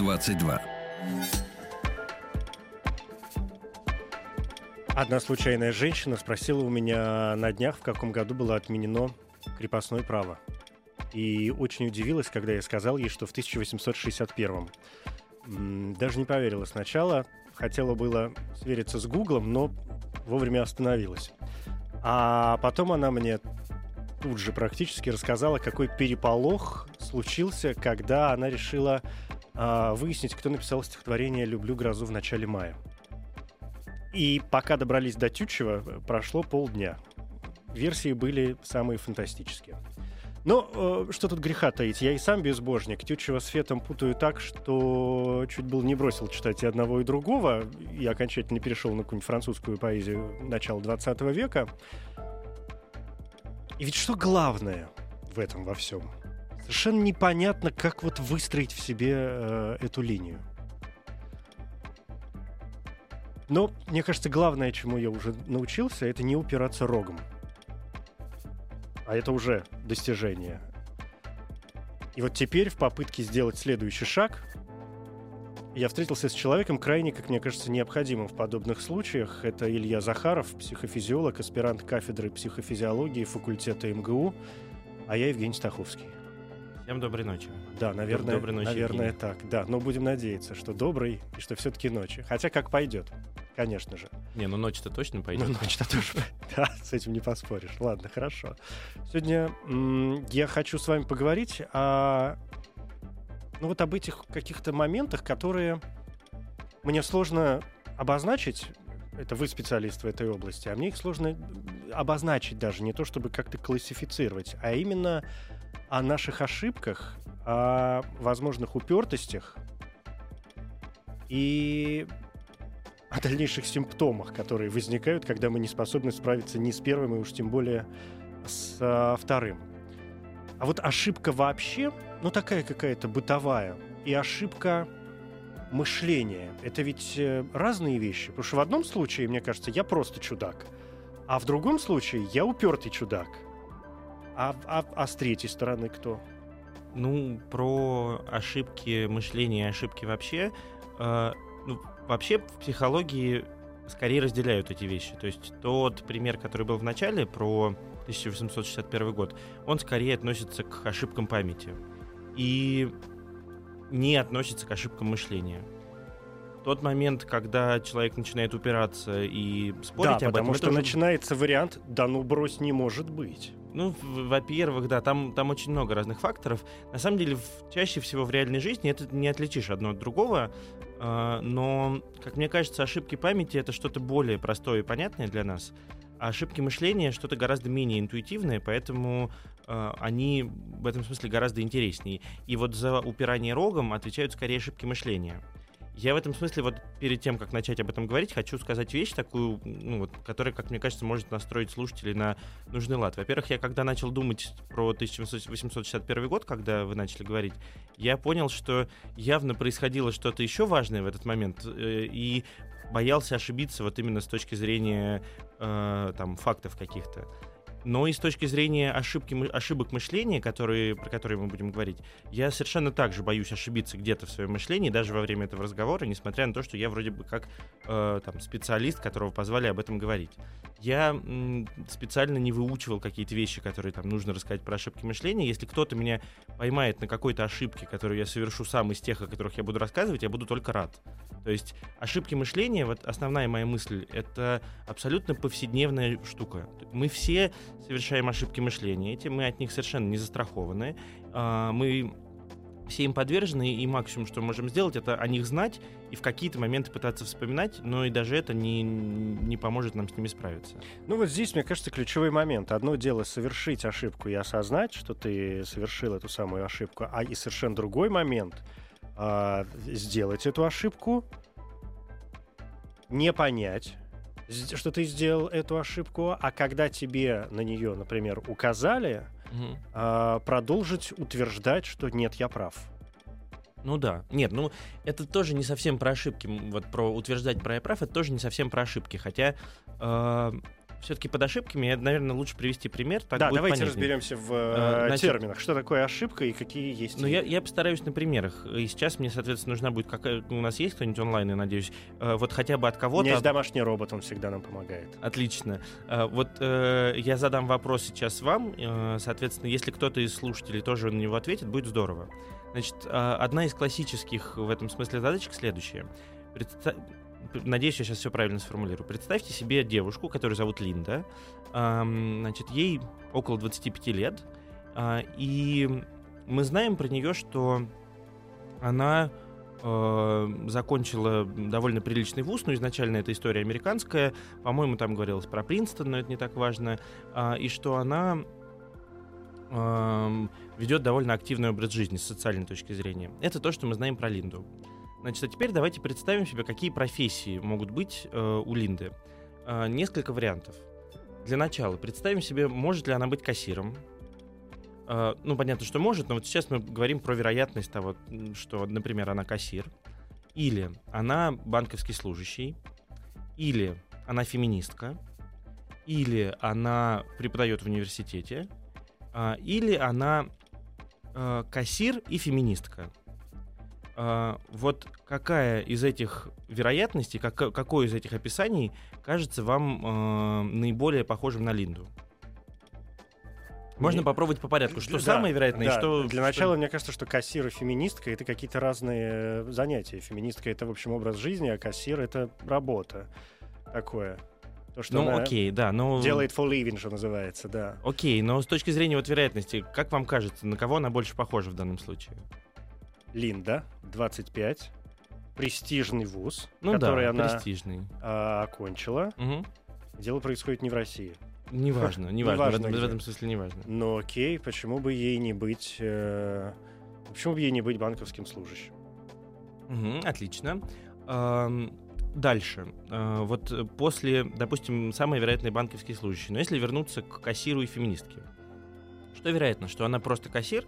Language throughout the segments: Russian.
22. Одна случайная женщина спросила у меня на днях, в каком году было отменено крепостное право. И очень удивилась, когда я сказал ей, что в 1861. М, Даже не поверила сначала. Хотела было свериться с Гуглом, но вовремя остановилась. А потом она мне тут же практически рассказала, какой переполох случился, когда она решила выяснить, кто написал стихотворение «Люблю грозу в начале мая». И пока добрались до Тютчева, прошло полдня. Версии были самые фантастические. Но э, что тут греха таить? Я и сам безбожник. Тютчева с Фетом путаю так, что чуть было не бросил читать и одного, и другого. И окончательно перешел на какую-нибудь французскую поэзию начала 20 века. И ведь что главное в этом во всем? Совершенно непонятно, как вот выстроить в себе э, эту линию. Но, мне кажется, главное, чему я уже научился, это не упираться рогом. А это уже достижение. И вот теперь в попытке сделать следующий шаг я встретился с человеком крайне, как мне кажется, необходимым в подобных случаях. Это Илья Захаров, психофизиолог, аспирант кафедры психофизиологии факультета МГУ, а я Евгений Стаховский. Всем доброй ночи. Да, наверное, Доброй ночи, наверное так. Да, но будем надеяться, что добрый и что все-таки ночи. Хотя как пойдет, конечно же. Не, ну ночь-то точно пойдет. Ну, ночь-то тоже. Да, с этим не поспоришь. Ладно, хорошо. Сегодня я хочу с вами поговорить о... Ну, вот об этих каких-то моментах, которые мне сложно обозначить. Это вы специалист в этой области, а мне их сложно обозначить даже, не то чтобы как-то классифицировать, а именно о наших ошибках, о возможных упертостях и о дальнейших симптомах, которые возникают, когда мы не способны справиться ни с первым, и уж тем более с а, вторым. А вот ошибка вообще, ну такая какая-то бытовая, и ошибка мышления, это ведь э, разные вещи. Потому что в одном случае, мне кажется, я просто чудак, а в другом случае я упертый чудак. А, а- а с третьей стороны кто? Ну, про ошибки мышления и ошибки вообще. э, ну, вообще в психологии скорее разделяют эти вещи. То есть тот пример, который был в начале про 1861 год, он скорее относится к ошибкам памяти. И не относится к ошибкам мышления. Тот момент, когда человек начинает упираться и спорить да, об потому этом, что это уже начинается вариант «да ну брось, не может быть». Ну, во-первых, да, там, там очень много разных факторов. На самом деле, в- чаще всего в реальной жизни это не отличишь одно от другого. а, но, как мне кажется, ошибки памяти это что-то более простое и понятное для нас. А ошибки мышления что-то гораздо менее интуитивное, поэтому а, они в этом смысле гораздо интереснее. И вот за упирание рогом отвечают скорее ошибки мышления. Я в этом смысле вот перед тем, как начать об этом говорить, хочу сказать вещь такую, ну, вот, которая, как мне кажется, может настроить слушателей на нужный лад. Во-первых, я когда начал думать про 1861 год, когда вы начали говорить, я понял, что явно происходило что-то еще важное в этот момент, э, и боялся ошибиться вот именно с точки зрения э, там фактов каких-то. Но и с точки зрения ошибки, ошибок мышления, которые, про которые мы будем говорить, я совершенно так же боюсь ошибиться где-то в своем мышлении, даже во время этого разговора, несмотря на то, что я вроде бы как э, там, специалист, которого позвали об этом говорить. Я м, специально не выучивал какие-то вещи, которые там нужно рассказать про ошибки мышления. Если кто-то меня поймает на какой-то ошибке, которую я совершу сам из тех, о которых я буду рассказывать, я буду только рад. То есть ошибки мышления, вот основная моя мысль, это абсолютно повседневная штука. Мы все совершаем ошибки мышления, эти мы от них совершенно не застрахованы. А, Мы все им подвержены, и максимум, что мы можем сделать, это о них знать и в какие-то моменты пытаться вспоминать, но и даже это не, не поможет нам с ними справиться. Ну вот здесь, мне кажется, ключевой момент. Одно дело совершить ошибку и осознать, что ты совершил эту самую ошибку, а и совершенно другой момент а, сделать эту ошибку, не понять, что ты сделал эту ошибку, а когда тебе на нее, например, указали, Мгм. а, продолжить утверждать, что нет, я прав. Ну да. Нет, ну это тоже не совсем про ошибки. Вот про утверждать про я прав, это тоже не совсем про ошибки. Хотя все-таки под ошибками, я, наверное, лучше привести пример. Так да, будет давайте понятнее. разберемся в А, э, значит- терминах. Что такое ошибка и какие есть. Ну, я, я постараюсь на примерах. И сейчас мне, соответственно, нужна будет какая... У нас есть кто-нибудь онлайн, я надеюсь. Э, Вот хотя бы от У кого-то... меня есть домашний робот, он всегда нам помогает. Отлично. А, Вот э, я задам вопрос сейчас вам. Э, соответственно, если кто-то из слушателей тоже на него ответит, будет здорово. Значит, одна из классических в этом смысле задачек следующая. Надеюсь, я сейчас все правильно сформулирую. Представьте себе девушку, которую зовут Линда. Значит, ей около 25 лет. А, И мы знаем про нее, что она э, закончила довольно приличный вуз, но изначально эта история американская, по-моему, там говорилось про Принстон, но это не так важно, А, и что она ведет довольно активный образ жизни с социальной точки зрения. Это то, что мы знаем про Линду. Значит, а теперь давайте представим себе, какие профессии могут быть э, у Линды. Э, несколько вариантов. Для начала представим себе, может ли она быть кассиром. Э, ну, понятно, что может, но вот сейчас мы говорим про вероятность того, что, например, она кассир. Или она банковский служащий. Или она феминистка. Или она преподает в университете. а, Или она э, кассир и феминистка. А, Вот какая из этих вероятностей, как- какое из этих описаний кажется вам э, наиболее похожим на Линду? Можно попробовать по порядку. Что Да, самое вероятное, да. что... Для что- начала, мне кажется, что кассир и феминистка — это какие-то разные э, занятия. Феминистка — это, в общем, образ жизни, а кассир — это работа. Такое. То, что Ну, окей, да, но... делает for living, что называется, да. Окей, но с точки зрения вот вероятности, как вам кажется, на кого она больше похожа в данном случае? Линда, 25, престижный вуз, Ну который да, она престижный. а, окончила. Мгм. Дело происходит не в России. Неважно, неважно, в Неважно этом, в этом смысле неважно. Но окей, почему бы ей не быть... э, почему бы ей не быть банковским служащим? Мгм, отлично. Ам, Дальше. А, Вот э, после, допустим, самые вероятные банковские служащие. Но если вернуться к кассиру и феминистке, что вероятно, что она просто кассир,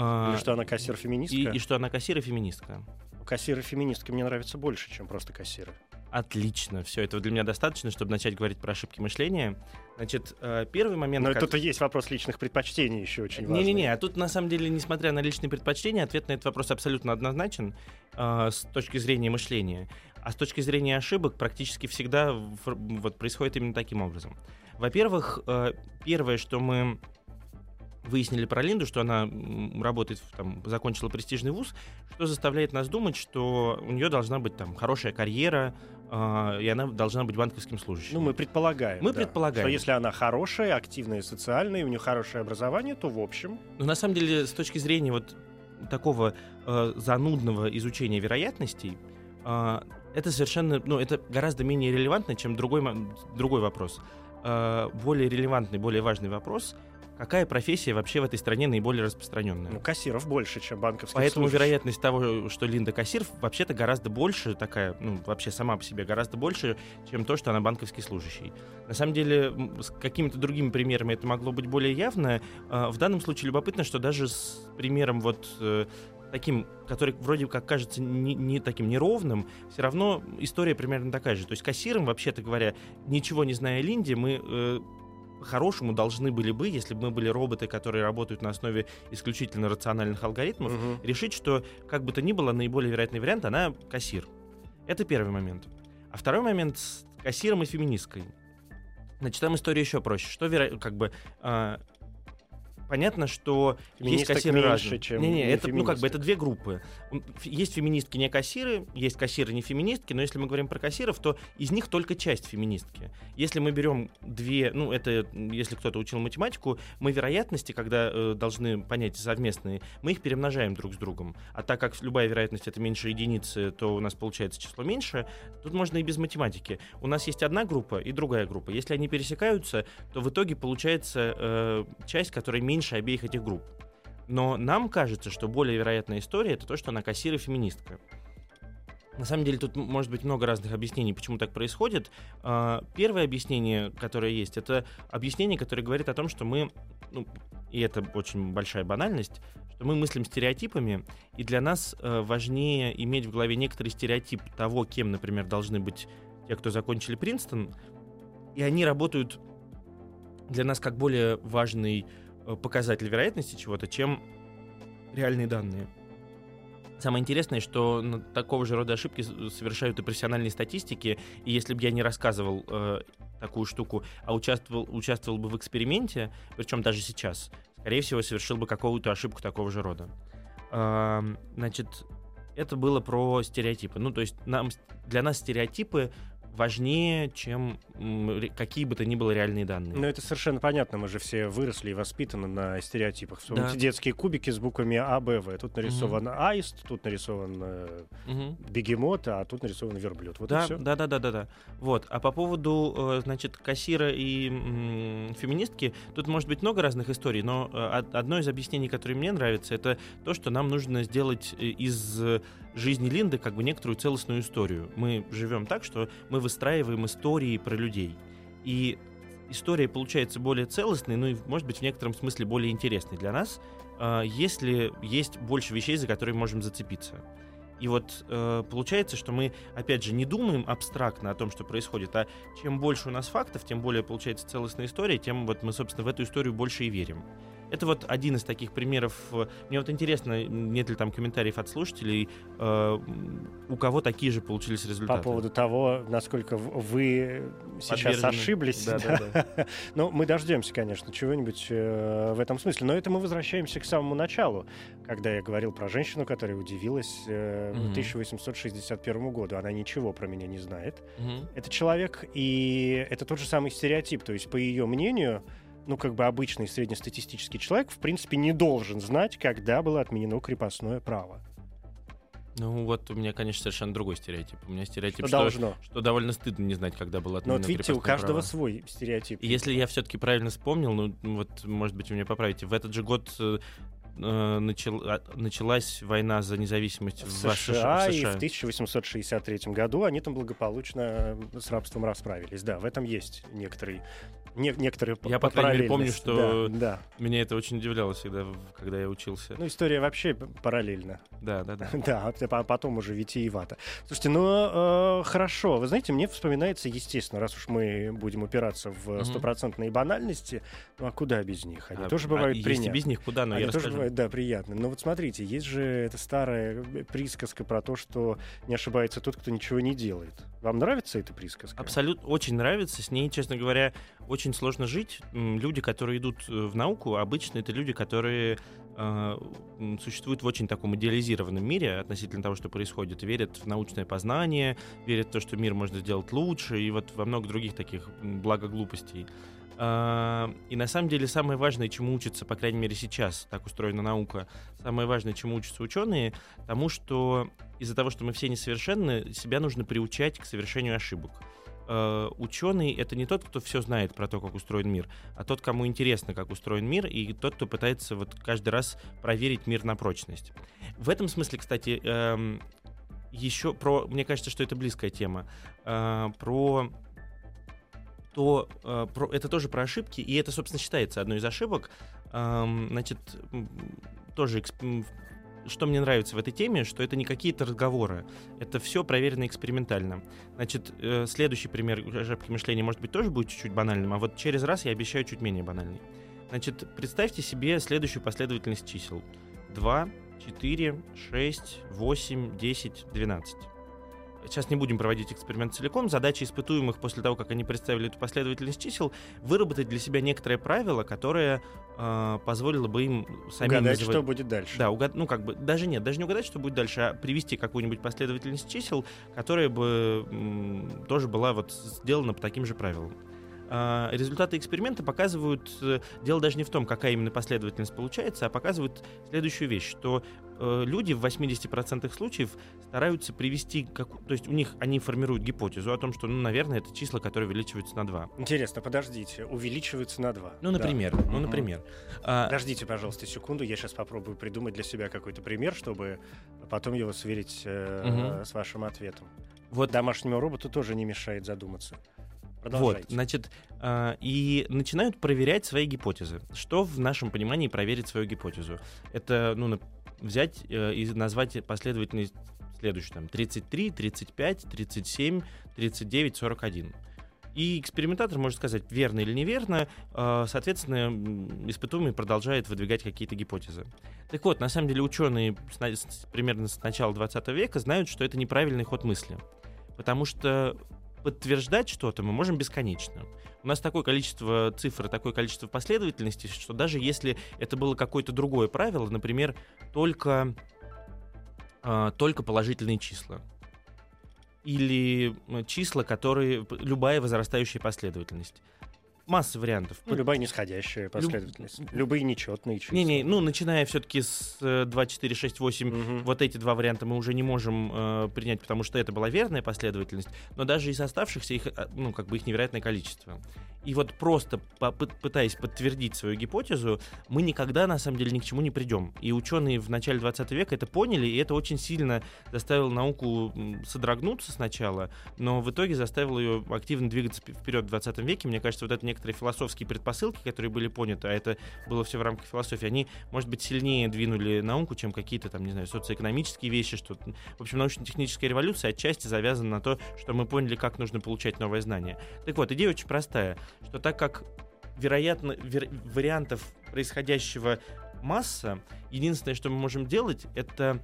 а, Или что она кассир-феминистка? и, и что она кассир и феминистка. Кассиры-феминистки мне нравятся больше, чем просто кассиры. Отлично, все этого для меня достаточно, чтобы начать говорить про ошибки мышления. Значит, э, первый момент. Но как- тут и есть вопрос личных предпочтений еще очень важный. Не-не-не, а тут на самом деле, несмотря на личные предпочтения, ответ на этот вопрос абсолютно однозначен э, с точки зрения мышления. А с точки зрения ошибок практически всегда вот, происходит именно таким образом. Во-первых, э, первое, что мы выяснили про Линду, что она работает, там, закончила престижный вуз, что заставляет нас думать, что у нее должна быть там хорошая карьера, э, и она должна быть банковским служащим. Ну, мы предполагаем. Мы да, предполагаем. Что если она хорошая, активная, социальная, и у нее хорошее образование, то в общем... Но на самом деле, с точки зрения вот такого э, занудного изучения вероятностей, э, это совершенно, ну, это гораздо менее релевантно, чем другой, другой вопрос. Э, более релевантный, более важный вопрос, какая профессия вообще в этой стране наиболее распространенная? Ну, кассиров больше, чем банковских Поэтому служащих. вероятность того, что Линда кассир, вообще-то гораздо больше такая, ну, вообще сама по себе гораздо больше, чем то, что она банковский служащий. На самом деле, с какими-то другими примерами это могло быть более явно. А, В данном случае любопытно, что даже с примером вот э, таким, который вроде как кажется не, не таким неровным, все равно история примерно такая же. То есть кассиром, вообще-то говоря, ничего не зная о Линде, мы э, по-хорошему должны были бы, если бы мы были роботы, которые работают на основе исключительно рациональных алгоритмов, Мгм. решить, что как бы то ни было, наиболее вероятный вариант, она кассир. Это первый момент. А второй момент с кассиром и феминисткой. Значит, там история еще проще. Что веро... как бы а, понятно, что есть Феминисток кассиры меньше, разные. чем Не, не, это ну как бы феминисток. это две группы. Есть феминистки не кассиры, есть кассиры не феминистки, но если мы говорим про кассиров, то из них только часть феминистки. Если мы берем две, ну это если кто-то учил математику, мы вероятности, когда э, должны понять совместные, мы их перемножаем друг с другом. А так как любая вероятность это меньше единицы, то у нас получается число меньше. Тут можно и без математики. У нас есть одна группа и другая группа. Если они пересекаются, то в итоге получается э, часть, которая меньше обеих этих групп. Но нам кажется, что более вероятная история это то, что она кассир и феминистка. На самом деле тут может быть много разных объяснений, почему так происходит. А, первое объяснение, которое есть, это объяснение, которое говорит о том, что мы, ну, и это очень большая банальность, что мы мыслим стереотипами, и для нас э, важнее иметь в голове некоторый стереотип того, кем, например, должны быть те, кто закончили Принстон, и они работают для нас как более важный показатель вероятности чего-то, чем реальные данные. Самое интересное, что такого же рода ошибки совершают и профессиональные статистики, и если бы я не рассказывал э, такую штуку, а участвовал, участвовал бы в эксперименте, причем даже сейчас, скорее всего, совершил бы какую-то ошибку такого же рода. Э, значит, это было про стереотипы. Ну, то есть нам, для нас стереотипы важнее, чем какие бы то ни было реальные данные. Ну, это совершенно понятно. Мы же все выросли и воспитаны на стереотипах. Да. детские кубики с буквами А, Б, В. Тут нарисован угу. аист, тут нарисован угу. бегемот, а тут нарисован верблюд. Вот да, и все. Да, да, да, да, да. Вот. А по поводу, э, значит, кассира и м, феминистки, тут может быть много разных историй, но э, одно из объяснений, которое мне нравится, это то, что нам нужно сделать из жизни Линды как бы некоторую целостную историю. Мы живем так, что мы выстраиваем истории про людей. И история получается более целостной, ну и, может быть, в некотором смысле более интересной для нас, а, если есть больше вещей, за которые можем зацепиться. И вот э, получается, что мы, опять же, не думаем абстрактно о том, что происходит, а чем больше у нас фактов, тем более получается целостная история, тем вот мы, собственно, в эту историю больше и верим. Это вот один из таких примеров. Мне вот интересно, нет ли там комментариев от слушателей, э, у кого такие же получились результаты. По поводу того, насколько вы сейчас ошиблись. Да, да, да. Ну, мы дождемся, конечно, чего-нибудь э, в этом смысле. Но это мы возвращаемся к самому началу, когда я говорил про женщину, которая удивилась э, mm-hmm. 1861 году. Она ничего про меня не знает. Mm-hmm. Это человек, и это тот же самый стереотип. То есть, по ее мнению, ну, как бы обычный среднестатистический человек, в принципе, не должен знать, когда было отменено крепостное право. Ну вот у меня, конечно, совершенно другой стереотип. У меня стереотип, что, что, должно. что довольно стыдно не знать, когда было отменено Ну вот видите, у каждого право. свой стереотип. И если я все-таки правильно вспомнил, ну вот, может быть, вы меня поправите, в этот же год э, э начал, началась война за независимость в, в, США, в США, и в 1863 году они там благополучно с рабством расправились. Да, в этом есть некоторый не, некоторые Я, по крайней мере, помню, что да, да. меня это очень удивляло всегда, когда я учился. Ну, история вообще параллельна. Да, да, да. Да, а потом уже витиевато. Слушайте, ну, э, хорошо. Вы знаете, мне вспоминается, естественно, раз уж мы будем упираться в стопроцентные банальности, ну, а куда без них? Они а, тоже бывают а приятны. Без них, куда? Но Они я тоже бывают, да, приятны. Но вот смотрите, есть же эта старая присказка про то, что не ошибается тот, кто ничего не делает. Вам нравится эта присказка? Абсолютно, очень нравится. С ней, честно говоря, очень сложно жить. Люди, которые идут э, в науку, обычно это люди, которые э, существуют в очень таком идеализированном мире относительно того, что происходит. Верят в научное познание, верят в то, что мир можно сделать лучше, и вот во много других таких благоглупостей. Uh, и на самом деле самое важное, чему учатся, по крайней мере сейчас, так устроена наука, самое важное, чему учатся ученые, тому, что из-за того, что мы все несовершенны, себя нужно приучать к совершению ошибок. Uh, ученый это не тот, кто все знает про то, как устроен мир, а тот, кому интересно, как устроен мир, и тот, кто пытается вот каждый раз проверить мир на прочность. В этом смысле, кстати, uh, еще про, мне кажется, что это близкая тема, э, про то э, про, это тоже про ошибки, и это, собственно, считается одной из ошибок. Эм, значит, тоже что мне нравится в этой теме, что это не какие-то разговоры, это все проверено экспериментально. Значит, э, следующий пример ошибки мышления, может быть, тоже будет чуть-чуть банальным, а вот через раз я обещаю чуть менее банальный. Значит, представьте себе следующую последовательность чисел. 2, 4, 6, 8, 10, 12. Сейчас не будем проводить эксперимент целиком. Задача испытуемых после того, как они представили эту последовательность чисел, выработать для себя некоторое правило, которое э, позволило бы им самим угадать, называть... что будет дальше. Да, угад... ну как бы даже нет, даже не угадать, что будет дальше, а привести какую-нибудь последовательность чисел, которая бы м, тоже была вот сделана по таким же правилам. А, результаты эксперимента показывают, э, дело даже не в том, какая именно последовательность получается, а показывают следующую вещь, что э, люди в 80% случаев стараются привести, как, то есть у них они формируют гипотезу о том, что, ну, наверное, это числа, которые увеличиваются на 2. Интересно, подождите, увеличиваются на 2. Ну, например, да. ну, например. А... Подождите, пожалуйста, секунду, я сейчас попробую придумать для себя какой-то пример, чтобы потом его сверить э, угу. с вашим ответом. Вот домашнему роботу тоже не мешает задуматься. Вот, значит, э, и начинают проверять свои гипотезы. Что в нашем понимании проверить свою гипотезу? Это, ну, взять э, и назвать последовательность следующую, там, 33, 35, 37, 39, 41. И экспериментатор может сказать, верно или неверно, э, соответственно, испытуемый продолжает выдвигать какие-то гипотезы. Так вот, на самом деле ученые примерно с начала 20 века знают, что это неправильный ход мысли. Потому что подтверждать что-то мы можем бесконечно. У нас такое количество цифр, такое количество последовательностей, что даже если это было какое-то другое правило, например, только, э, только положительные числа, или числа, которые любая возрастающая последовательность масса вариантов. Ну, любая нисходящая последовательность. Люб... Любые нечетные числа. Не-не, ну, начиная все-таки с 2, 4, 6, 8, угу. вот эти два варианта мы уже не можем э, принять, потому что это была верная последовательность, но даже из оставшихся их, э, ну, как бы их невероятное количество. И вот просто пытаясь подтвердить свою гипотезу, мы никогда на самом деле ни к чему не придем. И ученые в начале 20 века это поняли, и это очень сильно заставило науку содрогнуться сначала, но в итоге заставило ее активно двигаться вперед в 20 веке. Мне кажется, вот это некоторые философские предпосылки, которые были поняты, а это было все в рамках философии, они, может быть, сильнее двинули науку, чем какие-то там, не знаю, социоэкономические вещи, что, в общем, научно-техническая революция отчасти завязана на то, что мы поняли, как нужно получать новое знание. Так вот, идея очень простая что так как вероятно вер, вариантов происходящего масса, единственное, что мы можем делать, это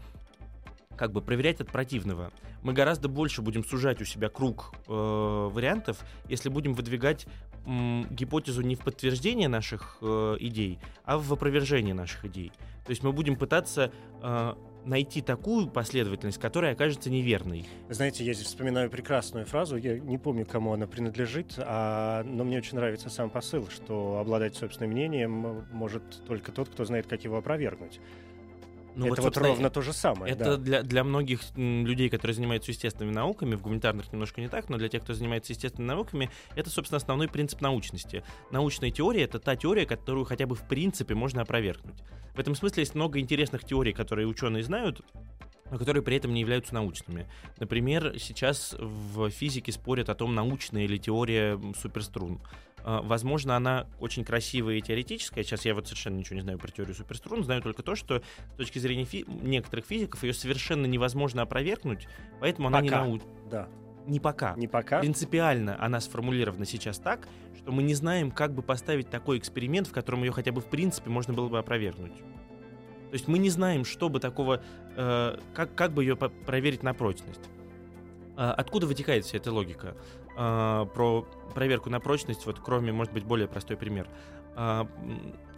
как бы проверять от противного. Мы гораздо больше будем сужать у себя круг э, вариантов, если будем выдвигать гипотезу не в подтверждение наших э, идей, а в опровержение наших идей. То есть мы будем пытаться э, найти такую последовательность, которая окажется неверной. Знаете, я здесь вспоминаю прекрасную фразу, я не помню, кому она принадлежит, а, но мне очень нравится сам посыл, что обладать собственным мнением может только тот, кто знает, как его опровергнуть. Ну, это вот, вот ровно то же самое. Это да. для, для многих людей, которые занимаются естественными науками, в гуманитарных немножко не так, но для тех, кто занимается естественными науками, это, собственно, основной принцип научности. Научная теория — это та теория, которую хотя бы в принципе можно опровергнуть. В этом смысле есть много интересных теорий, которые ученые знают, но которые при этом не являются научными. Например, сейчас в физике спорят о том, научная или теория суперструн. А, возможно, она очень красивая и теоретическая. Сейчас я вот совершенно ничего не знаю про теорию суперструн. Знаю только то, что с точки зрения фи- некоторых физиков ее совершенно невозможно опровергнуть, поэтому она пока. не научна. Да. Не пока. Не пока. Принципиально она сформулирована сейчас так, что мы не знаем, как бы поставить такой эксперимент, в котором ее хотя бы в принципе можно было бы опровергнуть. То есть мы не знаем, что бы такого, э, как, как бы ее проверить на прочность. Э, откуда вытекает вся эта логика? Э, про проверку на прочность, вот кроме, может быть, более простой пример. Э,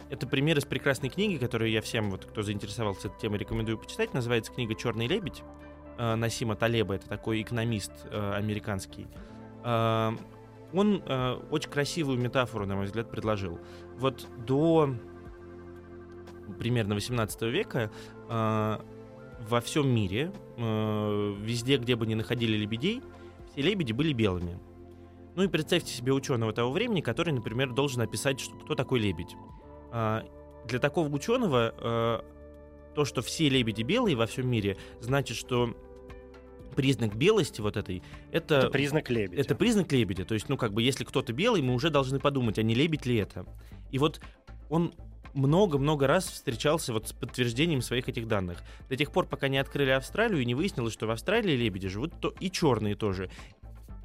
это пример из прекрасной книги, которую я всем, вот, кто заинтересовался этой темой, рекомендую почитать. Называется книга «Черный лебедь». Насима Талеба, это такой экономист американский. Он очень красивую метафору, на мой взгляд, предложил. Вот до примерно 18 века во всем мире, э, везде, где бы ни находили лебедей, все лебеди были белыми. Ну и представьте себе ученого того времени, который, например, должен описать, что, кто такой лебедь. Э, для такого ученого э, то, что все лебеди белые во всем мире, значит, что признак белости вот этой, это... Это признак лебедя. Это признак лебедя. То есть, ну, как бы, если кто-то белый, мы уже должны подумать, а не лебедь ли это. И вот он много-много раз встречался вот с подтверждением своих этих данных. До тех пор, пока не открыли Австралию и не выяснилось, что в Австралии лебеди живут то и черные тоже.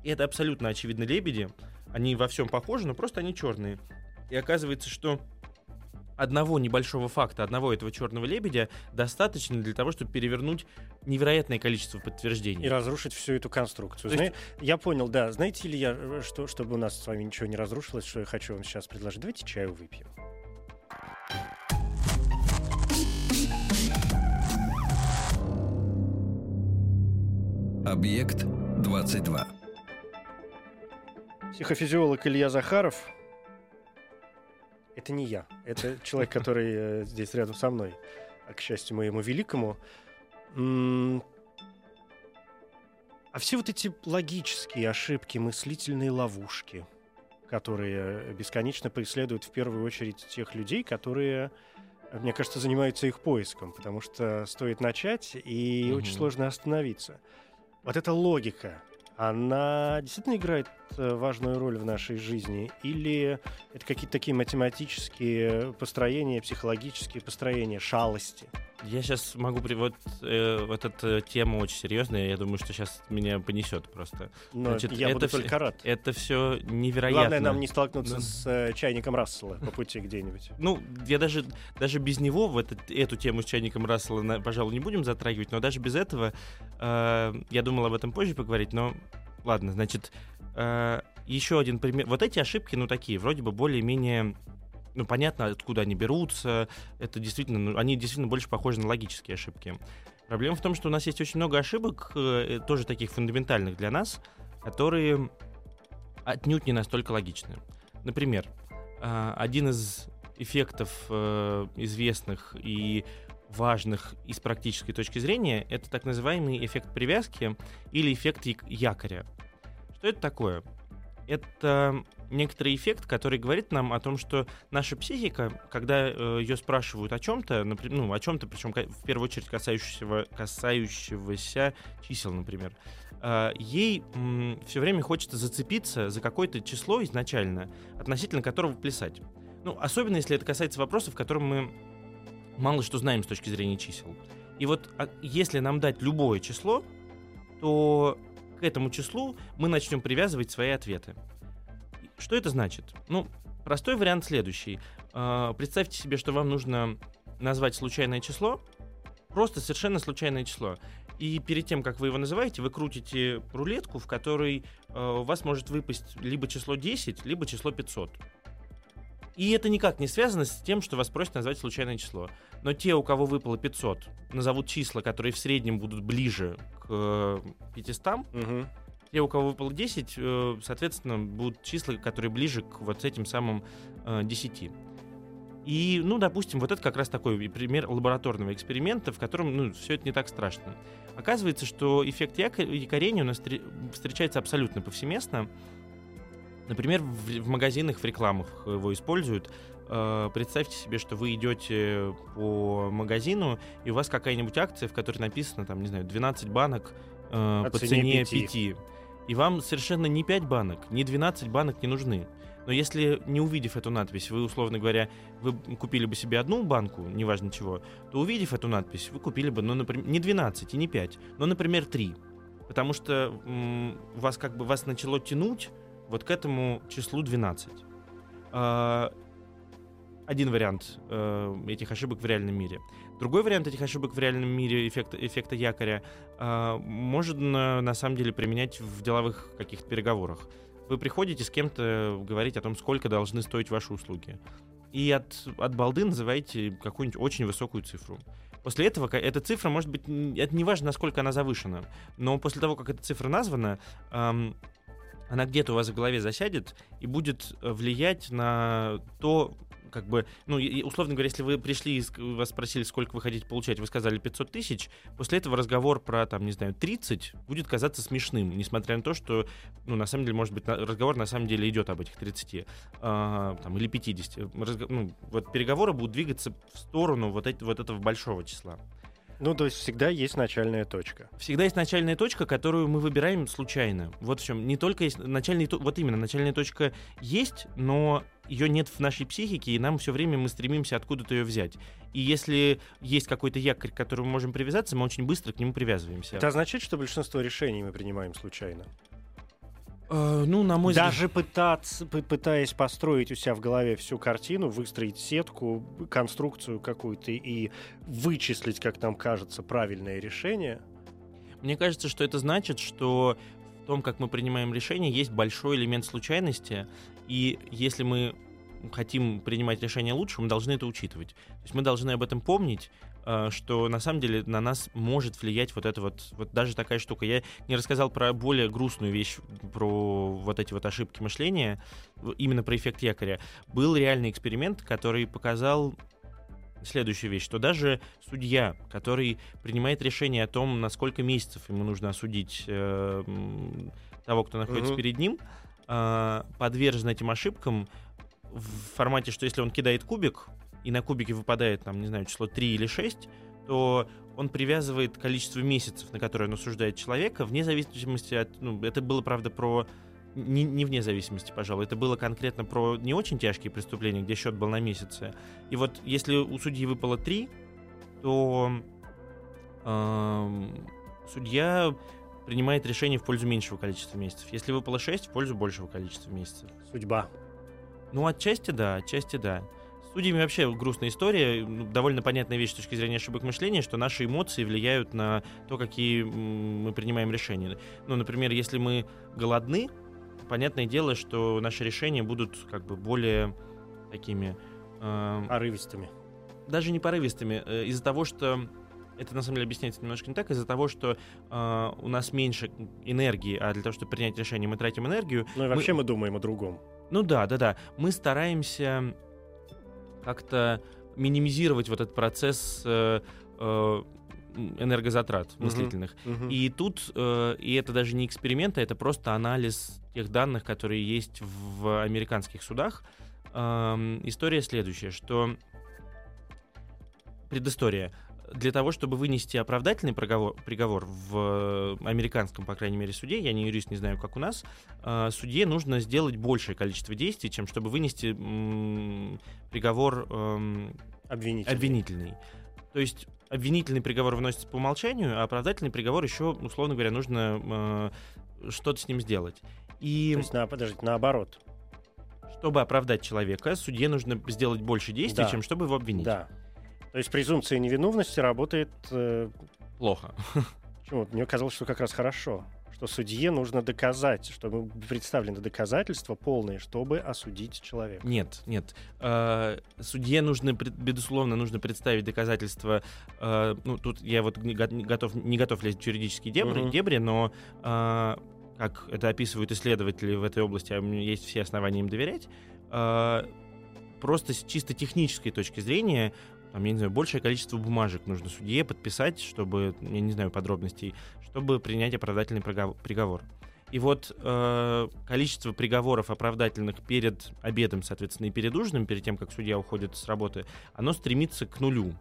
И это абсолютно очевидно лебеди. Они во всем похожи, но просто они черные. И оказывается, что одного небольшого факта, одного этого черного лебедя достаточно для того, чтобы перевернуть невероятное количество подтверждений. И разрушить всю эту конструкцию. Зна... есть... Я понял, да. Знаете ли я, э, что, чтобы у нас с вами ничего не разрушилось, что я хочу вам сейчас предложить? Давайте чаю выпьем. Объект 22. Психофизиолог Илья Захаров. Это не я. Это человек, который э, здесь рядом со мной. А, к счастью моему великому. А все вот эти логические ошибки, мыслительные ловушки, которые бесконечно преследуют в первую очередь тех людей, которые, э, мне кажется, занимаются их поиском, потому что стоит начать, и Мгм. очень сложно остановиться. Вот эта логика, она действительно играет важную роль в нашей жизни? Или это какие-то такие математические построения, психологические построения, шалости? Я сейчас могу при вот, э, вот эта тема очень серьезная. Я думаю, что сейчас меня понесет просто. Но Значит, я это буду только рад. Это все невероятно. Главное нам не столкнуться Ну. с э, чайником Рассела по пути где-нибудь. Ну, я даже, даже без него в этот- эту тему с чайником Рассела, на- пожалуй, не будем затрагивать, но даже без этого э, я думал об этом позже поговорить, но ладно, значит, э, еще один пример. Вот эти ошибки, ну, такие, вроде бы более-менее ну, понятно, откуда они берутся. Это действительно, ну, они действительно больше похожи на логические ошибки. Проблема в том, что у нас есть очень много ошибок, э, тоже таких фундаментальных для нас, которые отнюдь не настолько логичны. Например, а, один из эффектов э, известных и важных и с практической точки зрения это так называемый эффект привязки или эффект як- якоря. Что это такое? Это некоторый эффект, который говорит нам о том, что наша психика, когда ее спрашивают о чем-то, ну, о чем-то, причем в первую очередь касающегося, касающегося чисел, например, э, ей все время хочется зацепиться за какое-то число изначально, относительно которого плясать. Ну, особенно если это касается вопросов, в котором мы мало что знаем с точки зрения чисел. И вот а, если нам дать любое число, то к этому числу мы начнем привязывать свои ответы. Что это значит? Ну, простой вариант следующий. Э, представьте себе, что вам нужно назвать случайное число, просто совершенно случайное число. И перед тем, как вы его называете, вы крутите рулетку, в которой э, у вас может выпасть либо число 10, либо число 500. И это никак не связано с тем, что вас просят назвать случайное число. Но те, у кого выпало 500, назовут числа, которые в среднем будут ближе к э, 500. Угу. Те, у кого выпало 10, э, соответственно, будут числа, которые ближе к вот этим самым э, 10. И, ну, допустим, вот это как раз такой пример лабораторного эксперимента, в котором, ну, все это не так страшно. Оказывается, что эффект якорения у нас встречается абсолютно повсеместно. Например, в, в магазинах, в рекламах его используют. Э, представьте себе, что вы идете по магазину, и у вас какая-нибудь акция, в которой написано, там, не знаю, 12 банок э, по цене 5. 5. И вам совершенно ни 5 банок, ни 12 банок не нужны. Но если, не увидев эту надпись, вы, условно говоря, вы купили бы себе одну банку, неважно чего, то увидев эту надпись, вы купили бы, ну, например, не 12 и не 5, но, например, 3. Потому что м- вас как бы вас начало тянуть вот к этому числу 12. А, один вариант э, этих ошибок в реальном мире. Другой вариант этих ошибок в реальном мире эффекта, эффекта якоря э, можно на самом деле применять в деловых каких-то переговорах. Вы приходите с кем-то говорить о том, сколько должны стоить ваши услуги. И от, от балды называете какую-нибудь очень высокую цифру. После этого эта цифра может быть, это не важно, насколько она завышена, но после того, как эта цифра названа, эм, она где-то у вас в голове засядет и будет влиять на то, как бы, ну, условно говоря, если вы пришли и вас спросили, сколько вы хотите получать, вы сказали 500 тысяч, после этого разговор про, там, не знаю, 30 будет казаться смешным, несмотря на то, что, ну, на самом деле, может быть, разговор на самом деле идет об этих 30, а, там, или 50. Разго... Ну, вот переговоры будут двигаться в сторону вот, эти, вот этого большого числа. Ну, то есть всегда есть начальная точка. Всегда есть начальная точка, которую мы выбираем случайно. Вот в чем. Не только есть начальная вот именно начальная точка есть, но ее нет в нашей психике, и нам все время мы стремимся откуда-то ее взять. И если есть какой-то якорь, к которому мы можем привязаться, мы очень быстро к нему привязываемся. Это означает, что большинство решений мы принимаем случайно? Uh, ну, на мой Даже взгляд... пытаться, пытаясь построить у себя в голове всю картину, выстроить сетку, конструкцию какую-то и вычислить, как нам кажется, правильное решение. Мне кажется, что это значит, что в том, как мы принимаем решения, есть большой элемент случайности. И если мы хотим принимать решения лучше, мы должны это учитывать. То есть мы должны об этом помнить, э, что на самом деле на нас может влиять вот это вот, вот даже такая штука. Я не рассказал про более грустную вещь, про вот эти вот ошибки мышления, именно про эффект якоря. Был реальный эксперимент, который показал следующую вещь, что даже судья, который принимает решение о том, на сколько месяцев ему нужно осудить э, того, кто находится угу. перед ним, э, подвержен этим ошибкам в формате, что если он кидает кубик, и на кубике выпадает, там, не знаю, число 3 или 6, то он привязывает количество месяцев, на которые он осуждает человека, вне зависимости от... Ну, это было, правда, про не, не вне зависимости, пожалуй. Это было конкретно про не очень тяжкие преступления, где счет был на месяцы. И вот если у судьи выпало три, то э, судья принимает решение в пользу меньшего количества месяцев. Если выпало 6, в пользу большего количества месяцев. Судьба. Ну, отчасти да, отчасти да. С судьями вообще грустная история. Ну, довольно понятная вещь с точки зрения ошибок мышления, что наши эмоции влияют на то, какие мы принимаем решения. Ну, например, если мы голодны, понятное дело, что наши решения будут как бы более такими... Э, порывистыми. Даже не порывистыми. Э, из-за того, что это на самом деле объясняется немножко не так, из-за того, что э, у нас меньше энергии, а для того, чтобы принять решение, мы тратим энергию. Ну и вообще мы, мы думаем о другом. Ну да, да, да. Мы стараемся как-то минимизировать вот этот процесс э, э, энергозатрат мыслительных. Uh-huh. Uh-huh. И тут, э, и это даже не эксперимент, а это просто анализ тех данных, которые есть в американских судах. Э, история следующая, что предыстория. Для того, чтобы вынести оправдательный приговор, приговор в американском, по крайней мере, суде, я не юрист, не знаю, как у нас, э, судье нужно сделать большее количество действий, чем чтобы вынести приговор э, обвинительный. обвинительный. То есть обвинительный приговор выносится по умолчанию, а оправдательный приговор еще, условно говоря, нужно э, что-то с ним сделать. И... То есть, на, подождите, наоборот. Чтобы оправдать человека, судье нужно сделать больше действий, да. чем чтобы его обвинить. Да. То есть презумпция невиновности работает... Э... Плохо. Почему? Мне казалось, что как раз хорошо что судье нужно доказать, чтобы представлены доказательства полные, чтобы осудить человека. Нет, нет. Э, судье нужно, безусловно, нужно представить доказательства. Э, ну, тут я вот не готов, не готов лезть в юридические дебри, угу. дебри но э, как это описывают исследователи в этой области, а у меня есть все основания им доверять, просто с чисто технической точки зрения там, я не знаю, большее количество бумажек нужно судье подписать, чтобы, я не знаю подробностей, чтобы принять оправдательный приговор. И вот э, количество приговоров оправдательных перед обедом, соответственно, и перед ужином, перед тем, как судья уходит с работы, оно стремится к нулю.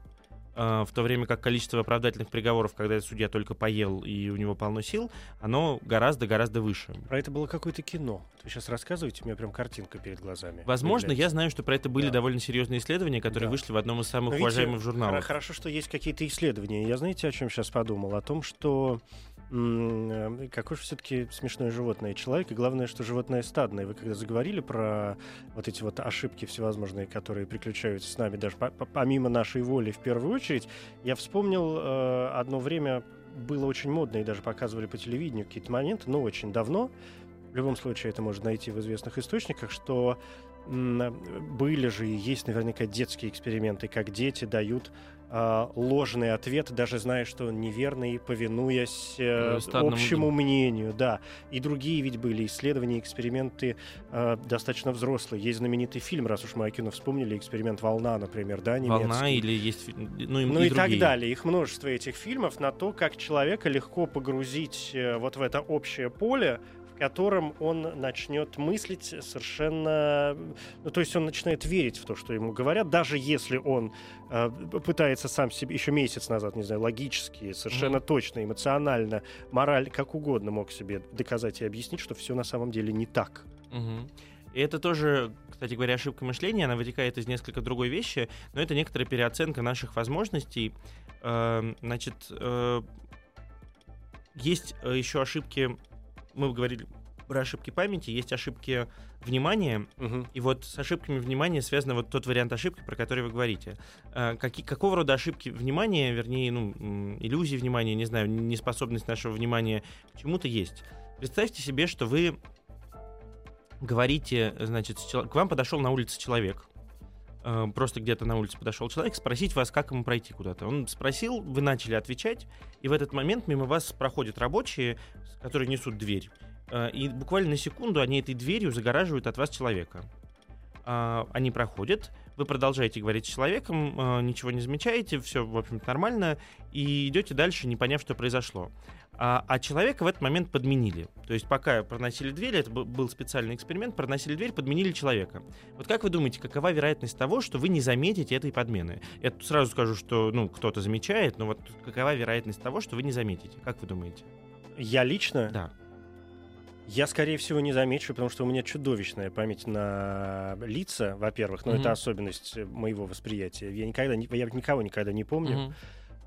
А, в то время как количество оправдательных приговоров, когда судья только поел и у него полно сил, оно гораздо-гораздо выше. Про это было какое-то кино. Вы сейчас рассказываете, у меня прям картинка перед глазами. Возможно, появляется. я знаю, что про это были да. довольно серьезные исследования, которые да. вышли в одном из самых Но уважаемых видите, журналов. Хорошо, что есть какие-то исследования. Я знаете, о чем сейчас подумал? О том, что какое же все-таки смешное животное человек, и главное, что животное стадное. Вы когда заговорили про вот эти вот ошибки всевозможные, которые приключаются с нами, даже помимо нашей воли в первую очередь, я вспомнил э, одно время было очень модно, и даже показывали по телевидению какие-то моменты, но очень давно, в любом случае это можно найти в известных источниках, что были же и есть наверняка детские эксперименты, как дети дают э, ложный ответ, даже зная, что он неверный, повинуясь э, общему людям. мнению. Да. И другие ведь были исследования, эксперименты э, достаточно взрослые. Есть знаменитый фильм, раз уж мы о кино вспомнили, эксперимент «Волна», например, да, немецкий. «Волна» или есть... Ну, и, ну и, и так далее. Их множество этих фильмов на то, как человека легко погрузить э, вот в это общее поле, котором он начнет мыслить совершенно... Ну, то есть он начинает верить в то, что ему говорят, даже если он э, пытается сам себе еще месяц назад, не знаю, логически, совершенно mm-hmm. точно, эмоционально, мораль, как угодно мог себе доказать и объяснить, что все на самом деле не так. Mm-hmm. И это тоже, кстати говоря, ошибка мышления, она вытекает из несколько другой вещи, но это некоторая переоценка наших возможностей. Э, значит, э, есть э, еще ошибки мы говорили про ошибки памяти, есть ошибки внимания, угу. и вот с ошибками внимания связан вот тот вариант ошибки, про который вы говорите. А, какие, какого рода ошибки внимания, вернее, ну, иллюзии внимания, не знаю, неспособность нашего внимания к чему-то есть. Представьте себе, что вы говорите, значит, к вам подошел на улице человек, э, просто где-то на улице подошел человек, спросить вас, как ему пройти куда-то. Он спросил, вы начали отвечать, и в этот момент мимо вас проходят рабочие, которые несут дверь, э, и буквально на секунду они этой дверью загораживают от вас человека. А, Они проходят, вы продолжаете говорить с человеком, э, ничего не замечаете, все, в общем-то, нормально, и идете дальше, не поняв, что произошло. А, а человека в этот момент подменили. То есть пока проносили дверь, это был специальный эксперимент, проносили дверь, подменили человека. Вот как вы думаете, какова вероятность того, что вы не заметите этой подмены? Я тут сразу скажу, что ну, кто-то замечает, но вот какова вероятность того, что вы не заметите? Как вы думаете? Я лично, Да. Я, скорее всего, не замечу, потому что у меня чудовищная память на лица, во-первых, но Мгм. это особенность моего восприятия. Я никогда, я никого никогда не помню. Мгм.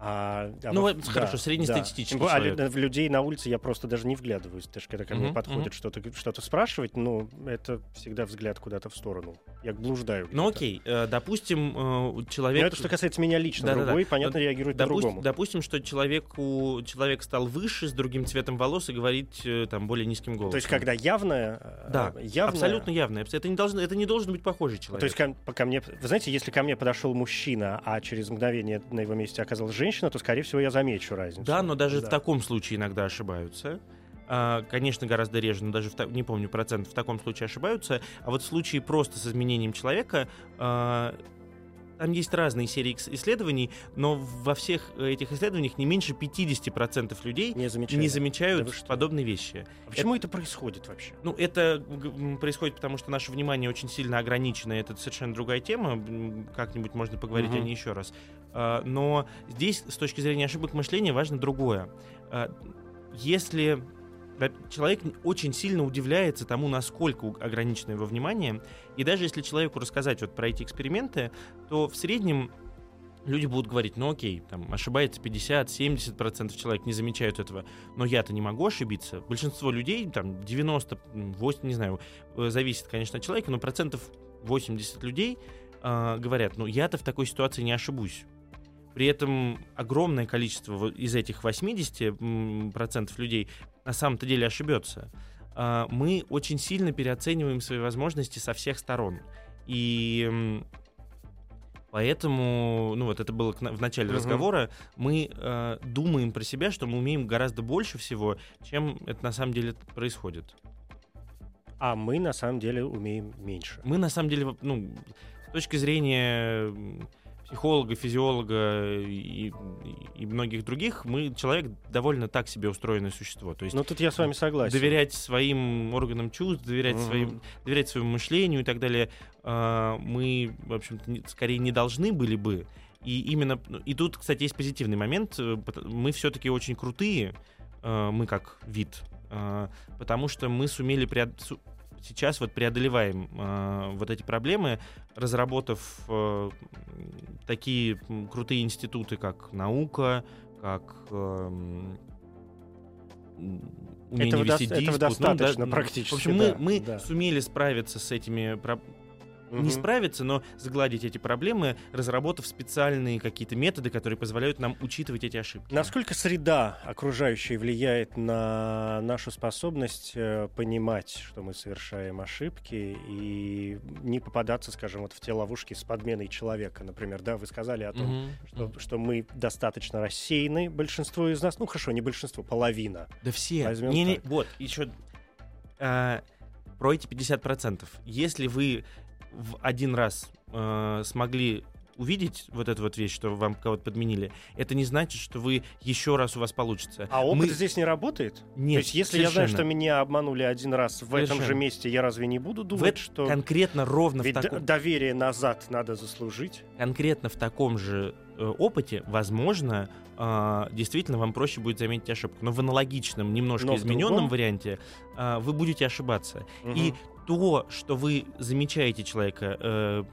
А, а Ну, во- вот хорошо, среднестатистический Да. Тем более, человек. в людей на улице я просто даже не вглядываюсь. Даже когда ко мне Мгм, подходят что-то, что-то спрашивать, ну, это всегда взгляд куда-то в сторону. Я блуждаю. Ну окей, э, допустим, э, человек... Но это что касается меня лично. Да-да-да. Другой, понятно, Но реагирует Допустим, по-другому. допустим, что человеку, человек стал выше, с другим цветом волос и говорит э, там более низким голосом. То есть, когда явное... э, Да, явное, абсолютно явно. Это не, должно, это не должен быть похожий человек. То есть ко, ко мне, вы знаете, если ко мне подошел мужчина, а через мгновение на его месте оказалась женщина, то, скорее всего, я замечу разницу. Да, но даже Да. в таком случае иногда ошибаются. А, Конечно, гораздо реже, но даже в не помню процент, в таком случае ошибаются. А вот в случае просто с изменением человека, а, там есть разные серии исследований, но во всех этих исследованиях не меньше 50% людей Не замечаю. не Да замечают что? подобные вещи. А Почему это происходит вообще? Ну, это происходит потому, что наше внимание очень сильно ограничено. Это совершенно другая тема. Как-нибудь можно поговорить Мгм. о ней еще раз. А, Но здесь, с точки зрения ошибок мышления, важно другое. А, Если человек очень сильно удивляется тому, насколько ограничено его внимание, и даже если человеку рассказать вот про эти эксперименты, то в среднем люди будут говорить, ну окей, там ошибается 50-70% человек, не замечают этого, но я-то не могу ошибиться. Большинство людей, там 90, м, 8, не знаю, э, зависит, конечно, от человека, но процентов 80 людей а, говорят, ну я-то в такой ситуации не ошибусь. При этом огромное количество из этих 80% м, процентов людей на самом-то деле ошибется. А, Мы очень сильно переоцениваем свои возможности со всех сторон. И Поэтому, ну вот это было в начале Мгм. разговора, мы э, думаем про себя, что мы умеем гораздо больше всего, чем это на самом деле происходит. А мы, на самом деле, умеем меньше. Мы на самом деле, ну, с точки зрения психолога, физиолога и, и- многих других, мы человек довольно так себе устроенное существо. То есть Ну, тут я с вами согласен. доверять своим органам чувств, доверять, Мгм. своим, доверять своему мышлению и так далее, а, мы, в общем-то, скорее не должны были бы. И именно, ну, и тут, кстати, есть позитивный момент. Мы все-таки очень крутые, э, мы как вид, э, потому что мы сумели преод- су- сейчас вот преодолеваем э, вот эти проблемы, разработав э, такие крутые институты, как наука, как м, умение Этого вести дос- этого диспут. Ну, да, достаточно м, практически, В общем, да, мы, мы да. сумели справиться с этими не справиться, но загладить эти проблемы, разработав специальные какие-то методы, которые позволяют нам учитывать эти ошибки. Насколько среда окружающая влияет на нашу способность э, понимать, что мы совершаем ошибки и не попадаться, скажем, вот в те ловушки с подменой человека, например, да, вы сказали о том, Мгм. что, что мы достаточно рассеяны, большинство из нас, ну хорошо, не большинство, половина. Да все. Возьмем Не, не, вот, еще про эти 50%. Если вы в один раз э, смогли увидеть вот эту вот вещь, что вам кого-то подменили, это не значит, что вы еще раз у вас получится. А опыт Мы- здесь не работает? Нет, То есть если я знаю, что совершенно. меня обманули один раз в этом же Совершенно. месте, я разве не буду В думать, эт- что конкретно ровно в ведь д- таком... доверие назад надо заслужить? конкретно в таком же э, опыте, возможно, а, действительно вам проще будет заметить ошибку. Но в аналогичном, немножко Но в измененном другом? варианте а, вы будете ошибаться. И Мгм. То, что вы замечаете человека, э,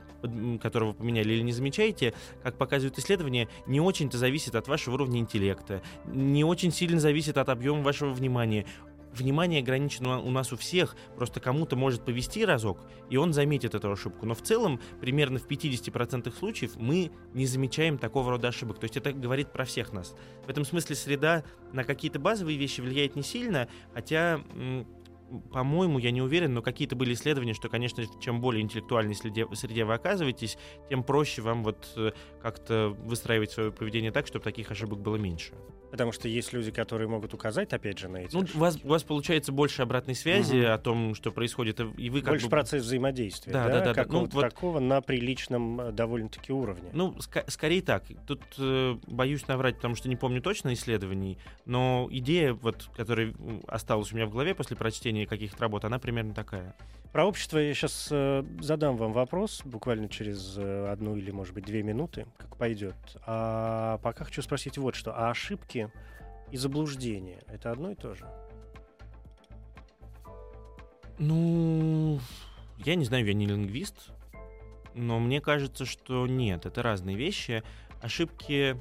которого поменяли или не замечаете, как показывают исследования, не очень-то зависит от вашего уровня интеллекта, не очень сильно зависит от объема вашего внимания. Внимание ограничено у нас у всех, просто кому-то может повести разок, и он заметит эту ошибку. Но в целом, примерно в 50% случаев мы не замечаем такого рода ошибок. То есть это говорит про всех нас. В этом смысле среда на какие-то базовые вещи влияет не сильно, хотя по-моему, я не уверен, но какие-то были исследования, что, конечно, чем более интеллектуальной среде, среде вы оказываетесь, тем проще вам вот э, как-то выстраивать свое поведение так, чтобы таких ошибок было меньше. Потому что есть люди, которые могут указать, опять же, на эти Ну, ошибки. у вас, у вас получается больше обратной связи Мгм. о том, что происходит, и вы как Больше бы... процесс взаимодействия, Да, да, да, да, какого-то Ну, вот- такого на приличном э, довольно-таки уровне. Ну, ска- скорее так. Тут э, боюсь наврать, потому что не помню точно исследований, но идея, вот, которая осталась у меня в голове после прочтения каких-то работ, она примерно такая. Про общество я сейчас задам вам вопрос, буквально через э, одну или, может быть, две минуты, как пойдет. А пока хочу спросить вот что. А ошибки и заблуждения — это одно и то же? Ну, я не знаю, я не лингвист, но мне кажется, что нет, это разные вещи. Ошибки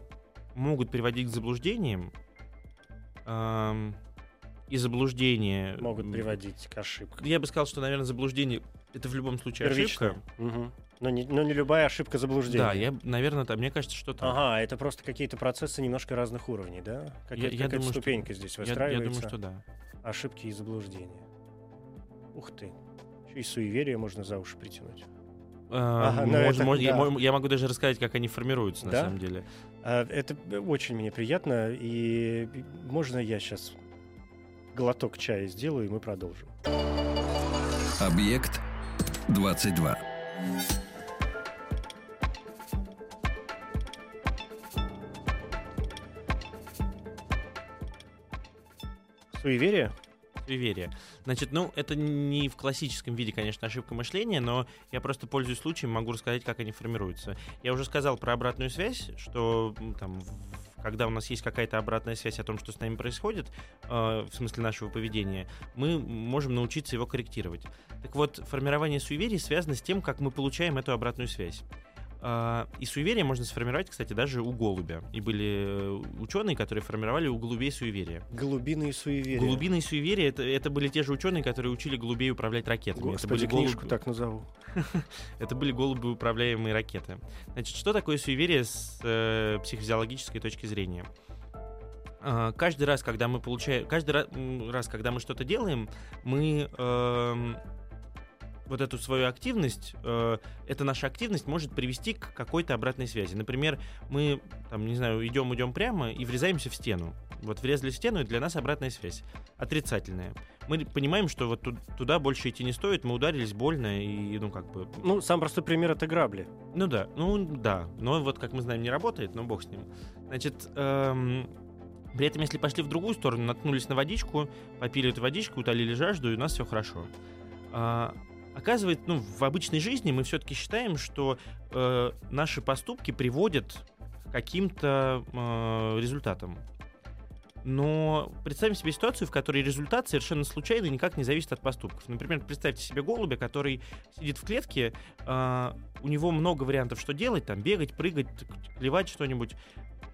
могут приводить к заблуждениям, ам, и заблуждения Могут приводить к ошибкам. Я бы сказал, что, наверное, заблуждение это в любом случае ошибка. Первичная. Мгм. Но, не, но не любая ошибка заблуждения. Да, я, наверное, там, мне кажется, что так. Ага, это просто какие-то процессы немножко разных уровней, да? Какая- Я- я какая-то думаю, что- ступенька здесь Я, я выстраивается. думаю, что да. Ошибки и заблуждения. Ух ты. Еще и суеверие можно за уши притянуть. А, Ага, ну мож- это мож- я, да. мо- я могу даже рассказать, как они формируются на Да? самом деле. А, Это очень мне приятно, и можно я сейчас глоток чая сделаю, и мы продолжим. Объект 22. Суеверие? Суеверие. Значит, ну, это не в классическом виде, конечно, ошибка мышления, но я просто пользуюсь случаем, могу рассказать, как они формируются. Я уже сказал про обратную связь, что там, когда у нас есть какая-то обратная связь о том, что с нами происходит, э, в смысле нашего поведения, мы можем научиться его корректировать. Так вот, формирование суеверий связано с тем, как мы получаем эту обратную связь. А, И суеверие можно сформировать, кстати, даже у голубя. И были э, ученые, которые формировали у голубей суеверия. Голубиные суеверия. Голубиные суеверия это, это были те же ученые, которые учили голубей управлять ракетами. Господи, это, были книжку голубь- так назову. это были голуби управляемые ракеты. Значит, что такое суеверие с э, психофизиологической точки зрения? А, каждый раз, когда мы получаем, каждый раз, когда мы что-то делаем, мы эм, вот эту свою активность, э, эта наша активность может привести к какой-то обратной связи. Например, мы, там, не знаю, идем, идем прямо и врезаемся в стену. Вот врезали в стену, и для нас обратная связь отрицательная. Мы понимаем, что вот ту- туда больше идти не стоит, мы ударились больно и, ну, как бы, Ну, сам простой пример — это грабли. ну да, ну да, но вот как мы знаем не работает, но бог с ним. Значит, эм, при этом если пошли в другую сторону, наткнулись на водичку, попили эту водичку, утолили жажду, и у нас все хорошо. А, оказывается, ну в обычной жизни мы все-таки считаем, что э, наши поступки приводят к каким-то э, результатам. Но представим себе ситуацию, в которой результат совершенно случайно никак не зависит от поступков. Например, представьте себе голубя, который сидит в клетке, а, у него много вариантов, что делать, там бегать, прыгать, клевать что-нибудь.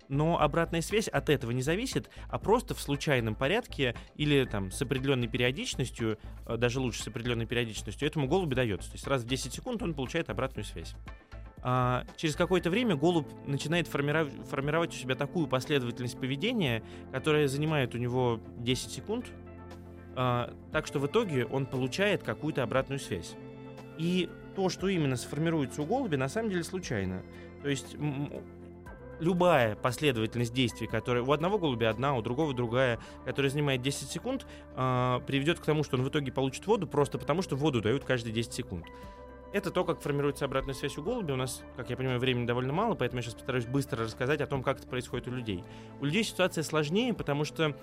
Но обратная связь от этого не зависит, а просто в случайном порядке или там с определенной периодичностью, а, даже лучше с определенной периодичностью, этому голубю дается. То есть раз в 10 секунд он получает обратную связь. А, через какое-то время голубь начинает формировать, формировать у себя такую последовательность поведения, которая занимает у него 10 секунд, а, так что в итоге он получает какую-то обратную связь. И то, что именно сформируется у голубя, на самом деле случайно. То есть любая последовательность действий, которая у одного голубя одна, у другого другая, которая занимает 10 секунд, а, приведет к тому, что он в итоге получит воду просто потому, что воду дают каждые 10 секунд. Это то, как формируется обратная связь у голубя. У нас, как я понимаю, времени довольно мало, поэтому я сейчас постараюсь быстро рассказать о том, как это происходит у людей. У людей ситуация сложнее, потому что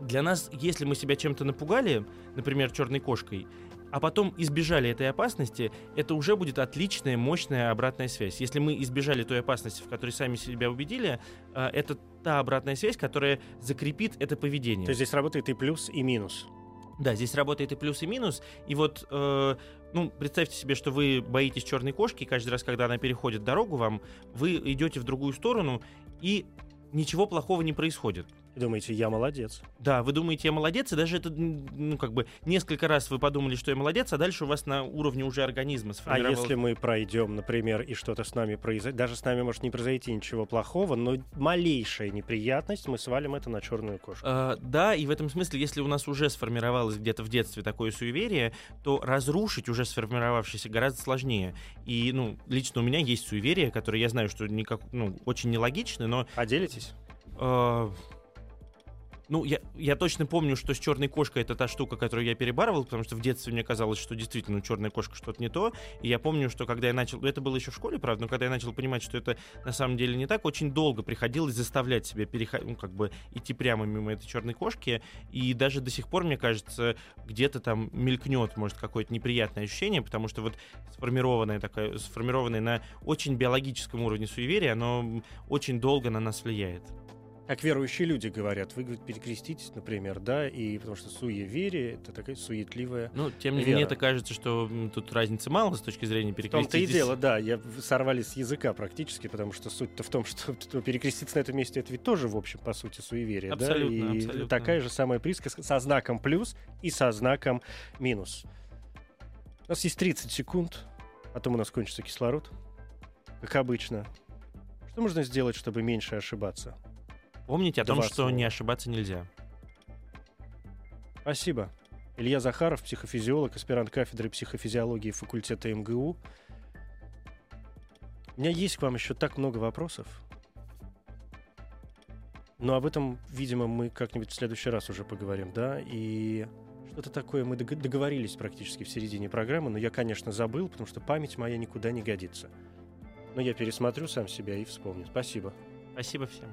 для нас, если мы себя чем-то напугали, например, черной кошкой, а потом избежали этой опасности, это уже будет отличная, мощная обратная связь. Если мы избежали той опасности, в которой сами себя убедили, э, это та обратная связь, которая закрепит это поведение. То есть здесь работает и плюс, и минус. Да, здесь работает и плюс, и минус. И вот, э, ну, представьте себе, что вы боитесь черной кошки, и каждый раз, когда она переходит дорогу вам, вы идете в другую сторону, и ничего плохого не происходит. Думаете, я молодец? Да, вы думаете, я молодец, и даже это, ну, как бы, несколько раз вы подумали, что я молодец, а дальше у вас на уровне уже организма А сформировалось... если мы пройдем, например, и что-то с нами произойдет, даже с нами может не произойти ничего плохого, но малейшая неприятность, мы свалим это на черную кошку. Э, да, и в этом смысле, если у нас уже сформировалось где-то в детстве такое суеверие, то разрушить уже сформировавшееся гораздо сложнее. И, ну, лично у меня есть суеверие, которое я знаю, что никак, ну, очень нелогичны, но... Поделитесь? э, ну, я, я точно помню, что с черной кошкой это та штука, которую я перебарывал, потому что в детстве мне казалось, что действительно черная кошка что-то не то. И я помню, что когда я начал. Это было еще в школе, правда, но когда я начал понимать, что это на самом деле не так, очень долго приходилось заставлять себя переходить, ну, как бы идти прямо мимо этой черной кошки. И даже до сих пор, мне кажется, где-то там мелькнет, может, какое-то неприятное ощущение, потому что вот сформированное такое, сформированное на очень биологическом уровне суеверие, оно очень долго на нас влияет. Как верующие люди говорят, вы говорит, перекреститесь, например, да, и потому что суеверие это такая суетливая. Ну, тем не менее, это кажется, что тут разницы мало с точки зрения В том-то и дело, да, я сорвали с языка практически, потому что суть-то в том, что перекреститься на этом месте это ведь тоже, в общем, по сути, суеверие, Абсолютно, да, и абсолютно. такая же самая присказка со знаком плюс и со знаком минус. У нас есть 30 секунд, потом у нас кончится кислород, как обычно. Что можно сделать, чтобы меньше ошибаться? Помните о том, что слова. не ошибаться нельзя. Спасибо. Илья Захаров, психофизиолог, аспирант кафедры психофизиологии факультета МГУ. У меня есть к вам еще так много вопросов. Но об этом, видимо, мы как-нибудь в следующий раз уже поговорим, да? И что-то такое мы дог- договорились практически в середине программы, но я, конечно, забыл, потому что память моя никуда не годится. Но я пересмотрю сам себя и вспомню. Спасибо. Спасибо всем.